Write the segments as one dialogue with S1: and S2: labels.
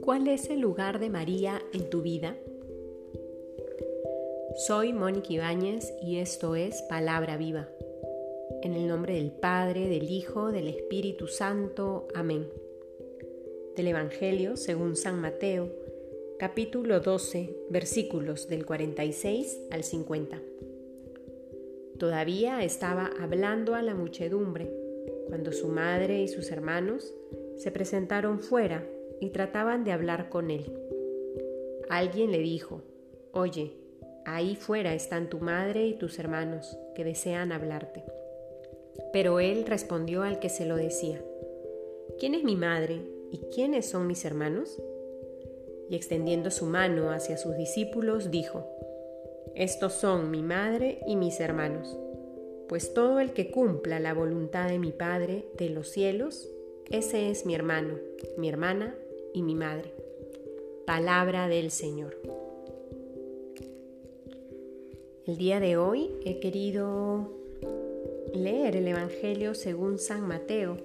S1: ¿Cuál es el lugar de María en tu vida? Soy Mónica Ibáñez y esto es Palabra Viva. En el nombre del Padre, del Hijo, del Espíritu Santo. Amén. Del Evangelio según San Mateo, capítulo 12, versículos del 46 al 50. Todavía estaba hablando a la muchedumbre cuando su madre y sus hermanos se presentaron fuera y trataban de hablar con él. Alguien le dijo, Oye, ahí fuera están tu madre y tus hermanos que desean hablarte. Pero él respondió al que se lo decía, ¿quién es mi madre y quiénes son mis hermanos? Y extendiendo su mano hacia sus discípulos, dijo, Estos son mi madre y mis hermanos, pues todo el que cumpla la voluntad de mi Padre de los cielos, ese es mi hermano, mi hermana y mi madre. Palabra del Señor. El día de hoy he querido leer el Evangelio según San Mateo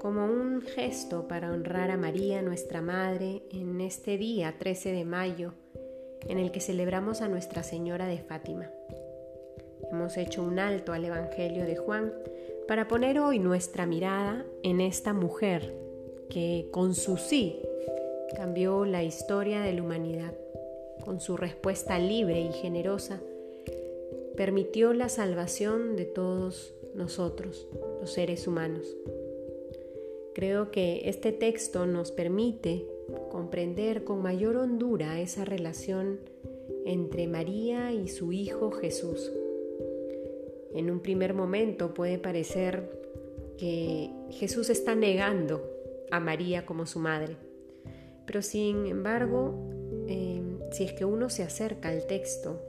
S1: como un gesto para honrar a María, nuestra Madre, en este día 13 de mayo, en el que celebramos a Nuestra Señora de Fátima. Hemos hecho un alto al Evangelio de Juan para poner hoy nuestra mirada en esta mujer que con su sí cambió la historia de la humanidad. Con su respuesta libre y generosa, permitió la salvación de todos nosotros, los seres humanos. Creo que este texto nos permite comprender con mayor hondura esa relación entre María y su Hijo Jesús. En un primer momento puede parecer que Jesús está negando a María como su madre. Pero sin embargo, eh, si es que uno se acerca al texto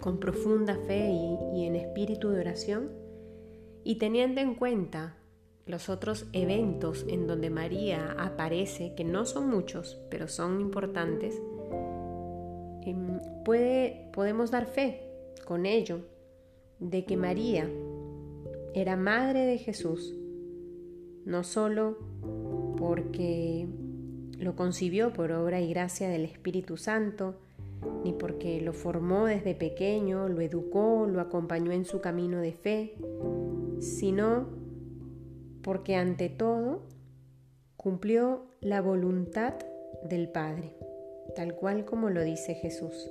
S1: con profunda fe y, en espíritu de oración, y teniendo en cuenta los otros eventos en donde María aparece, que no son muchos, pero son importantes, em, podemos dar fe con ello de que María era madre de Jesús, no solo porque lo concibió por obra y gracia del Espíritu Santo, ni porque lo formó desde pequeño, lo educó, lo acompañó en su camino de fe, sino porque ante todo cumplió la voluntad del Padre, tal cual como lo dice Jesús.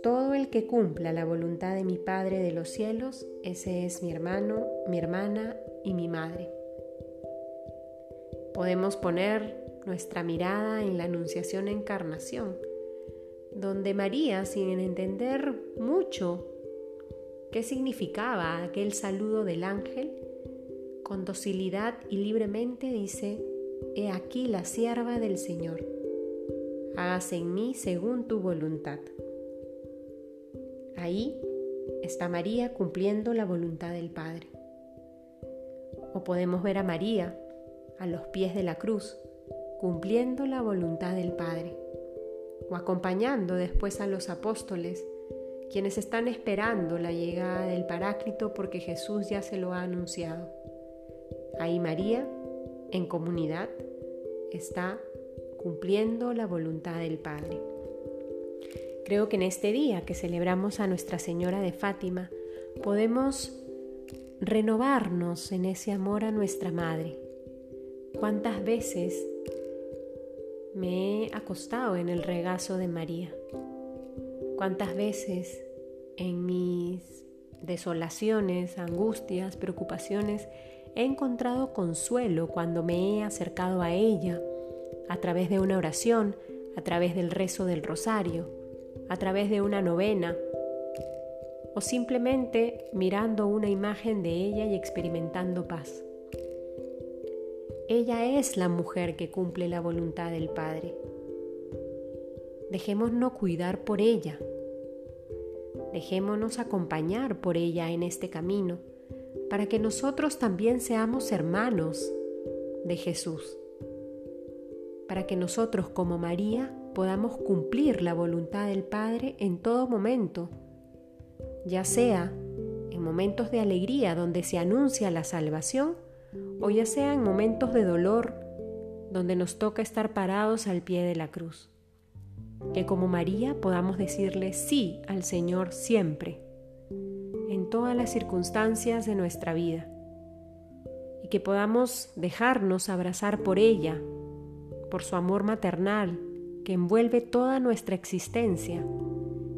S1: Todo el que cumpla la voluntad de mi Padre de los cielos, ese es mi hermano, mi hermana y mi madre. Podemos poner nuestra mirada en la Anunciación Encarnación, donde María, sin entender mucho qué significaba aquel saludo del ángel, con docilidad y libremente dice, He aquí la sierva del Señor, hágase en mí según tu voluntad. Ahí está María cumpliendo la voluntad del Padre. O podemos ver a María a los pies de la cruz, cumpliendo la voluntad del Padre, o acompañando después a los apóstoles, quienes están esperando la llegada del Paráclito porque Jesús ya se lo ha anunciado. Ahí María, en comunidad, está cumpliendo la voluntad del Padre. Creo que en este día que celebramos a Nuestra Señora de Fátima, podemos renovarnos en ese amor a nuestra Madre, ¿Cuántas veces me he acostado en el regazo de María? ¿Cuántas veces en mis desolaciones, angustias, preocupaciones he encontrado consuelo cuando me he acercado a ella a través de una oración, a través del rezo del rosario, a través de una novena o simplemente mirando una imagen de ella y experimentando paz? Ella es la mujer que cumple la voluntad del Padre. Dejémonos cuidar por ella. Dejémonos acompañar por ella en este camino, para que nosotros también seamos hermanos de Jesús. Para que nosotros como María podamos cumplir la voluntad del Padre en todo momento, ya sea en momentos de alegría donde se anuncia la salvación, o ya sea en momentos de dolor donde nos toca estar parados al pie de la cruz. Que como María podamos decirle sí al Señor siempre, en todas las circunstancias de nuestra vida, y que podamos dejarnos abrazar por ella, por su amor maternal que envuelve toda nuestra existencia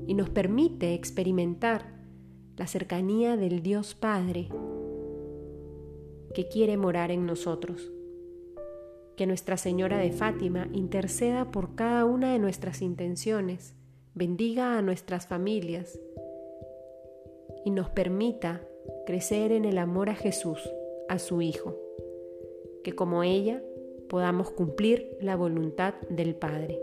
S1: y nos permite experimentar la cercanía del Dios Padre que quiere morar en nosotros. Que Nuestra Señora de Fátima interceda por cada una de nuestras intenciones, bendiga a nuestras familias y nos permita crecer en el amor a Jesús, a su Hijo. Que como ella podamos cumplir la voluntad del Padre.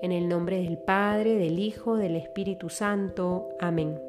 S1: En el nombre del Padre, del Hijo, del Espíritu Santo. Amén.